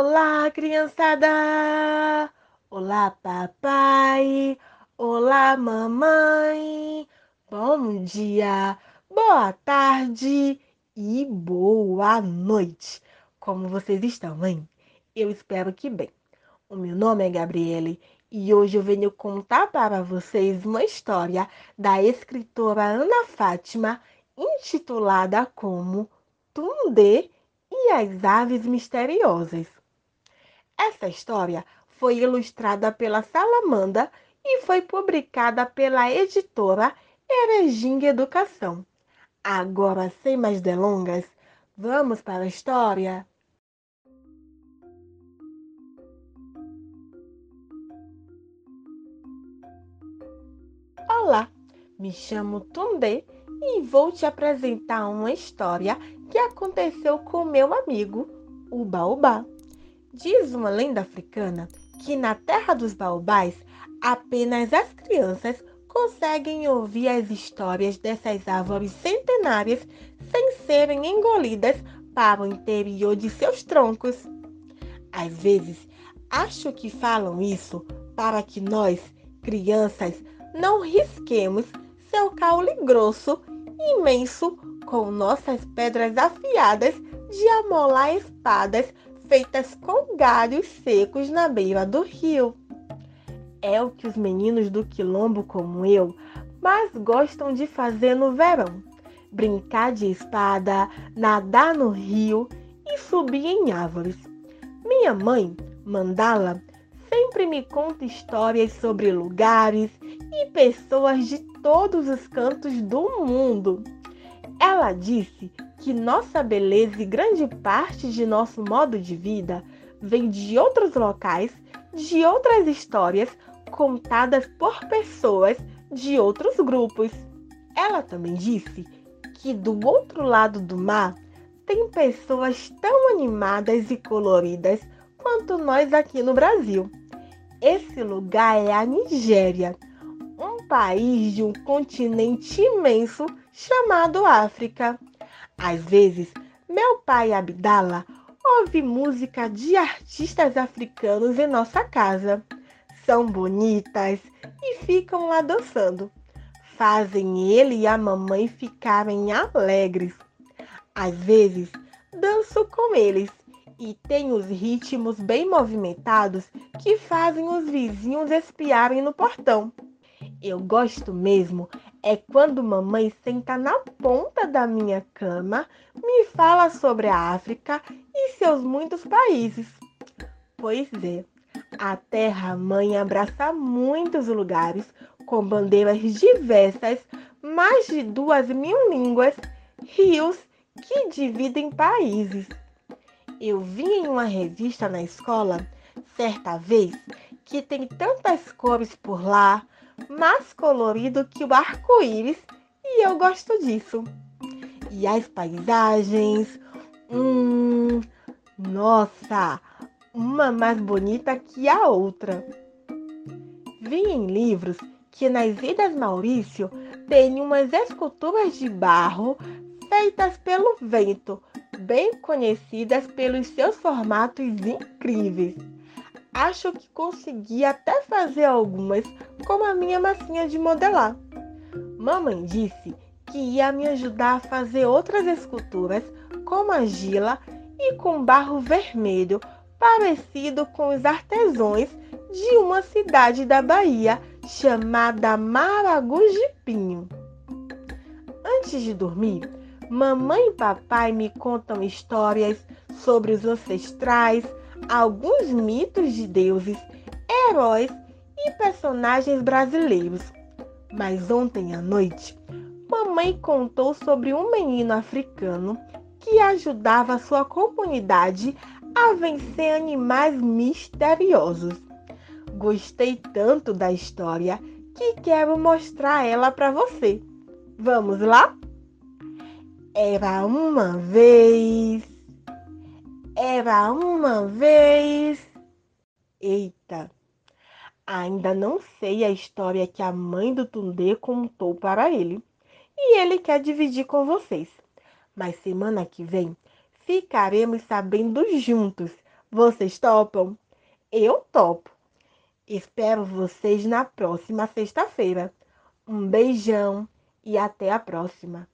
Olá, criançada! Olá, papai! Olá, mamãe! Bom dia, boa tarde e boa noite! Como vocês estão, hein? Eu espero que bem. O meu nome é Gabriele e hoje eu venho contar para vocês uma história da escritora Ana Fátima intitulada como Tunde e as Aves Misteriosas. Essa história foi ilustrada pela Salamanda e foi publicada pela editora Erejinga Educação. Agora, sem mais delongas, vamos para a história? Olá, me chamo Tunde e vou te apresentar uma história que aconteceu com meu amigo, o Baobá. Diz uma lenda africana que na terra dos baobás apenas as crianças conseguem ouvir as histórias dessas árvores centenárias sem serem engolidas para o interior de seus troncos. Às vezes, acho que falam isso para que nós, crianças, não risquemos seu caule grosso imenso com nossas pedras afiadas de amolar espadas feitas com galhos secos na beira do rio. É o que os meninos do quilombo como eu mais gostam de fazer no verão: brincar de espada, nadar no rio e subir em árvores. Minha mãe, Mandala, sempre me conta histórias sobre lugares e pessoas de todos os cantos do mundo. Ela disse que nossa beleza e grande parte de nosso modo de vida vem de outros locais, de outras histórias contadas por pessoas de outros grupos. Ela também disse que do outro lado do mar tem pessoas tão animadas e coloridas quanto nós aqui no Brasil. Esse lugar é a Nigéria, um país de um continente imenso chamado África. Às vezes, meu pai Abdala ouve música de artistas africanos em nossa casa. São bonitas e ficam lá dançando. Fazem ele e a mamãe ficarem alegres. Às vezes, danço com eles e tem os ritmos bem movimentados que fazem os vizinhos espiarem no portão. Eu gosto mesmo é quando mamãe senta na ponta da minha cama, me fala sobre a África e seus muitos países. Pois é, a terra-mãe abraça muitos lugares com bandeiras diversas, mais de duas mil línguas, rios que dividem países. Eu vi em uma revista na escola, certa vez, que tem tantas cores por lá, mais colorido que o arco-íris e eu gosto disso. E as paisagens, hum, nossa, uma mais bonita que a outra. Vi em livros que nas Ilhas Maurício tem umas esculturas de barro feitas pelo vento, bem conhecidas pelos seus formatos incríveis. Acho que consegui até fazer algumas, como a minha massinha de modelar. Mamãe disse que ia me ajudar a fazer outras esculturas com argila e com barro vermelho, parecido com os artesãos de uma cidade da Bahia chamada Maragujipinho. Antes de dormir, mamãe e papai me contam histórias sobre os ancestrais, alguns mitos de deuses, heróis e personagens brasileiros. Mas ontem à noite, mamãe contou sobre um menino africano que ajudava sua comunidade a vencer animais misteriosos. Gostei tanto da história que quero mostrar ela para você. Vamos lá? Era uma vez era uma vez. Eita! Ainda não sei a história que a mãe do Tundê contou para ele. E ele quer dividir com vocês. Mas semana que vem ficaremos sabendo juntos Vocês topam? Eu topo. Espero vocês na próxima sexta-feira. Um beijão e até a próxima.